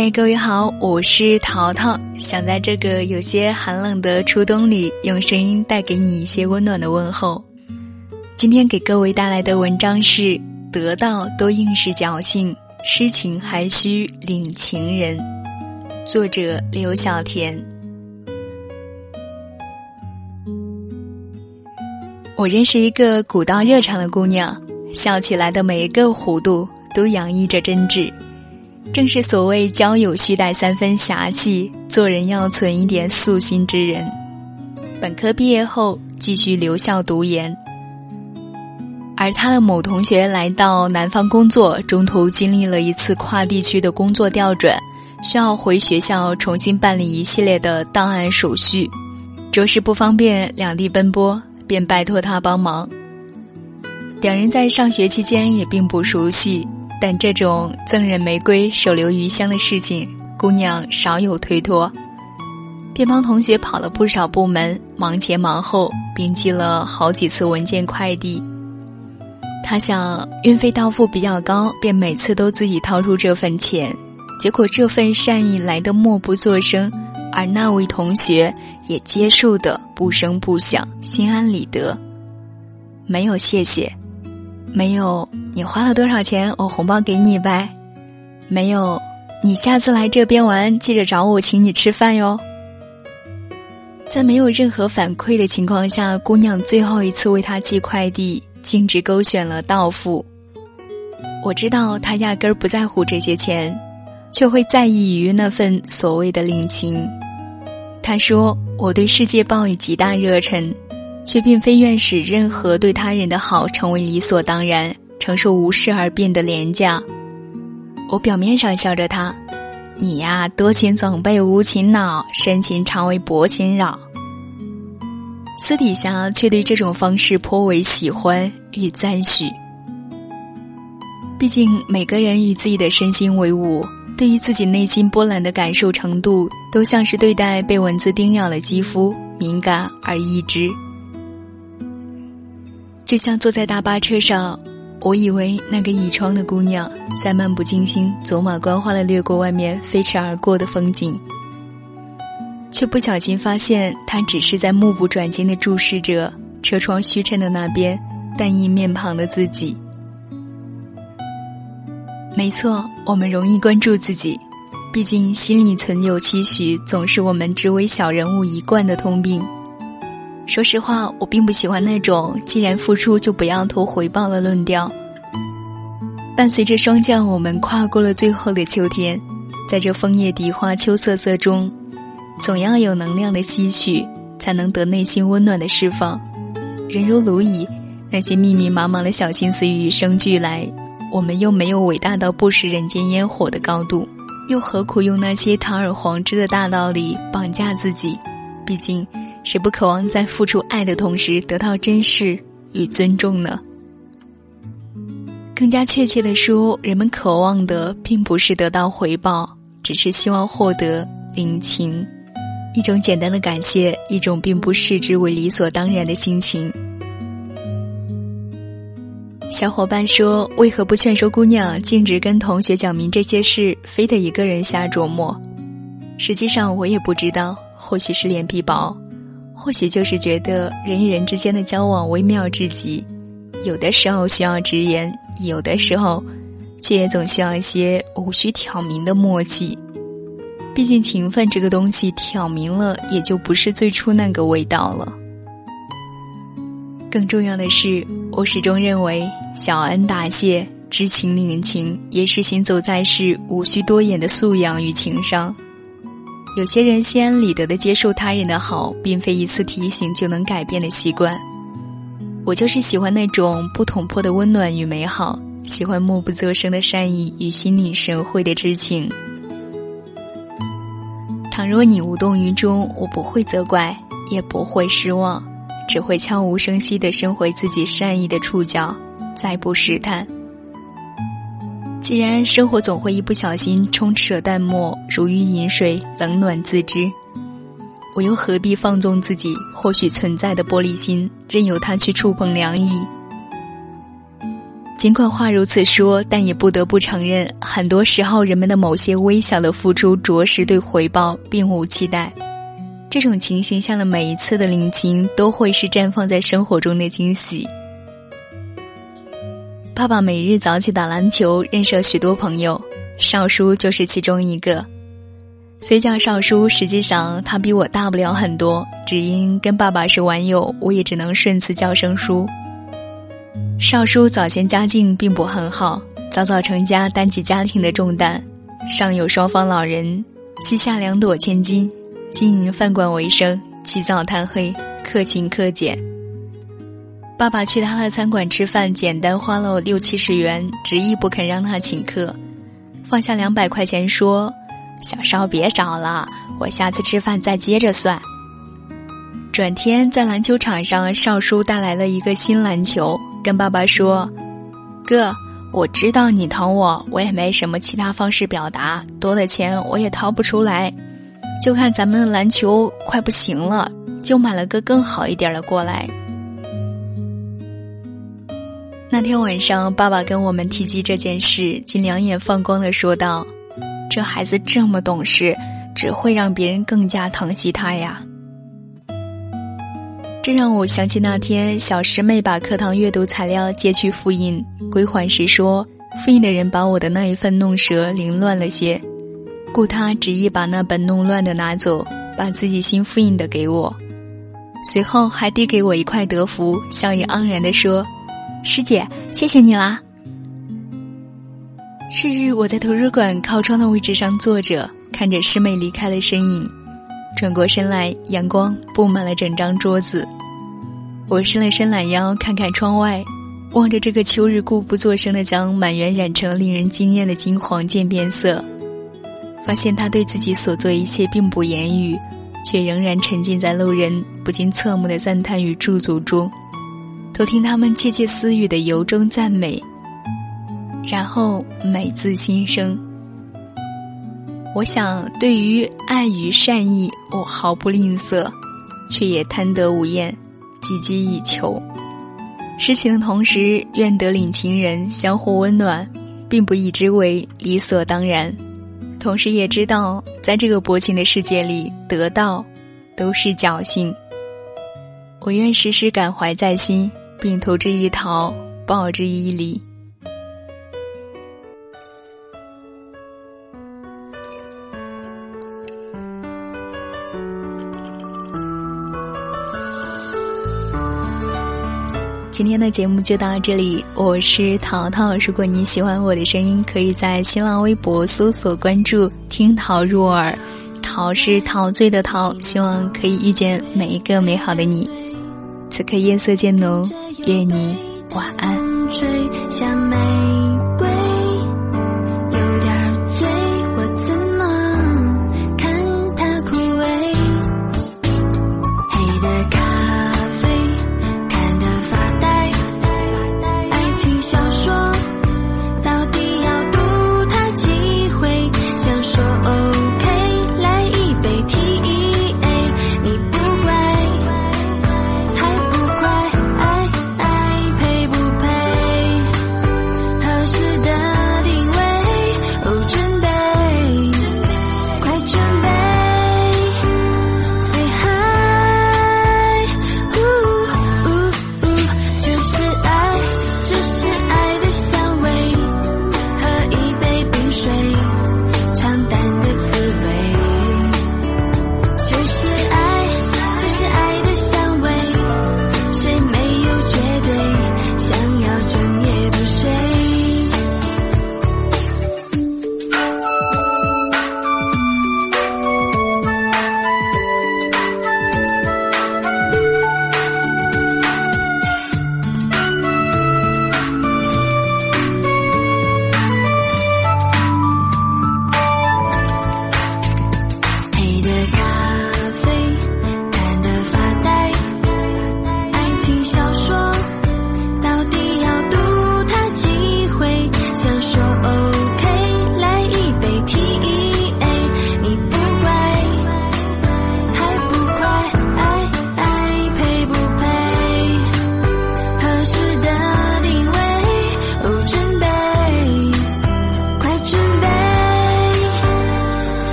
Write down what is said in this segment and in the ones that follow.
嗨，各位好，我是淘淘，想在这个有些寒冷的初冬里，用声音带给你一些温暖的问候。今天给各位带来的文章是《得到都应是侥幸，痴情还需领情人》，作者刘小田。我认识一个古道热肠的姑娘，笑起来的每一个弧度都洋溢着真挚。正是所谓交友须带三分侠气，做人要存一点素心之人。本科毕业后继续留校读研，而他的某同学来到南方工作，中途经历了一次跨地区的工作调转，需要回学校重新办理一系列的档案手续，着实不方便两地奔波，便拜托他帮忙。两人在上学期间也并不熟悉。但这种赠人玫瑰手留余香的事情，姑娘少有推脱，便帮同学跑了不少部门，忙前忙后，并寄了好几次文件快递。他想运费到付比较高，便每次都自己掏出这份钱。结果这份善意来得默不作声，而那位同学也接受的不声不响，心安理得，没有谢谢。没有，你花了多少钱？我红包给你呗。没有，你下次来这边玩，记着找我请你吃饭哟。在没有任何反馈的情况下，姑娘最后一次为他寄快递，径直勾选了到付。我知道他压根儿不在乎这些钱，却会在意于那份所谓的领情。他说：“我对世界抱以极大热忱。”却并非愿使任何对他人的好成为理所当然，承受无事而变得廉价。我表面上笑着他：“你呀，多情总被无情恼，深情常为薄情扰。”私底下却对这种方式颇为喜欢与赞许。毕竟每个人与自己的身心为伍，对于自己内心波澜的感受程度，都像是对待被蚊子叮咬的肌肤，敏感而易知。就像坐在大巴车上，我以为那个倚窗的姑娘在漫不经心、走马观花的掠过外面飞驰而过的风景，却不小心发现她只是在目不转睛的注视着车窗虚衬的那边淡意面庞的自己。没错，我们容易关注自己，毕竟心里存有期许，总是我们只为小人物一贯的通病。说实话，我并不喜欢那种“既然付出就不要图回报”的论调。伴随着霜降，我们跨过了最后的秋天，在这枫叶荻花秋瑟瑟中，总要有能量的吸取，才能得内心温暖的释放。人如蝼蚁，那些密密麻麻的小心思与生俱来，我们又没有伟大到不食人间烟火的高度，又何苦用那些堂而皇之的大道理绑架自己？毕竟。谁不渴望在付出爱的同时得到珍视与尊重呢？更加确切的说，人们渴望的并不是得到回报，只是希望获得领情，一种简单的感谢，一种并不视之为理所当然的心情。小伙伴说：“为何不劝说姑娘径直跟同学讲明这些事，非得一个人瞎琢磨？”实际上，我也不知道，或许是脸皮薄。或许就是觉得人与人之间的交往微妙至极，有的时候需要直言，有的时候，却也总需要一些无需挑明的默契。毕竟情分这个东西，挑明了也就不是最初那个味道了。更重要的是，我始终认为，小恩答谢、知情领情，也是行走在世无需多言的素养与情商。有些人心安理得的接受他人的好，并非一次提醒就能改变的习惯。我就是喜欢那种不捅破的温暖与美好，喜欢默不作声的善意与心领神会的知情。倘若你无动于衷，我不会责怪，也不会失望，只会悄无声息地伸回自己善意的触角，再不试探。既然生活总会一不小心充斥了淡漠，如鱼饮水，冷暖自知，我又何必放纵自己或许存在的玻璃心，任由它去触碰凉意？尽管话如此说，但也不得不承认，很多时候人们的某些微小的付出，着实对回报并无期待。这种情形下的每一次的领情，都会是绽放在生活中的惊喜。爸爸每日早起打篮球，认识了许多朋友，少叔就是其中一个。虽叫少叔，实际上他比我大不了很多，只因跟爸爸是玩友，我也只能顺次叫声叔。少叔早先家境并不很好，早早成家，担起家庭的重担。上有双方老人，膝下两朵千金，经营饭馆为生，起早贪黑，克勤克俭。爸爸去他的餐馆吃饭，简单花了六七十元，执意不肯让他请客，放下两百块钱说：“小少别找了，我下次吃饭再接着算。”转天在篮球场上，少叔带来了一个新篮球。跟爸爸说：“哥，我知道你疼我，我也没什么其他方式表达。多的钱我也掏不出来，就看咱们的篮球快不行了，就买了个更好一点的过来。”那天晚上，爸爸跟我们提及这件事，竟两眼放光的说道：“这孩子这么懂事，只会让别人更加疼惜他呀。”这让我想起那天小师妹把课堂阅读材料借去复印，归还时说，复印的人把我的那一份弄折凌乱了些，故他执意把那本弄乱的拿走，把自己新复印的给我。随后还递给我一块德芙，笑意盎然地说：“师姐，谢谢你啦。”是日，我在图书馆靠窗的位置上坐着，看着师妹离开的身影，转过身来，阳光布满了整张桌子。我伸了伸懒腰，看看窗外，望着这个秋日固不作声的将满园染成了令人惊艳的金黄渐变色，发现他对自己所做一切并不言语，却仍然沉浸在路人不禁侧目的赞叹与驻足中，偷听他们窃窃私语的由衷赞美，然后美自心生。我想，对于爱与善意，我毫不吝啬，却也贪得无厌。汲汲以求，施情的同时，愿得领情人相互温暖，并不以之为理所当然。同时也知道，在这个薄情的世界里，得到都是侥幸。我愿时时感怀在心，并投之以桃，报之以李。今天的节目就到这里，我是淘淘。如果你喜欢我的声音，可以在新浪微博搜索关注“听桃入耳”，桃是陶醉的桃。希望可以遇见每一个美好的你。此刻夜色渐浓，愿你晚安。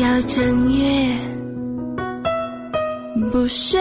要整夜不睡。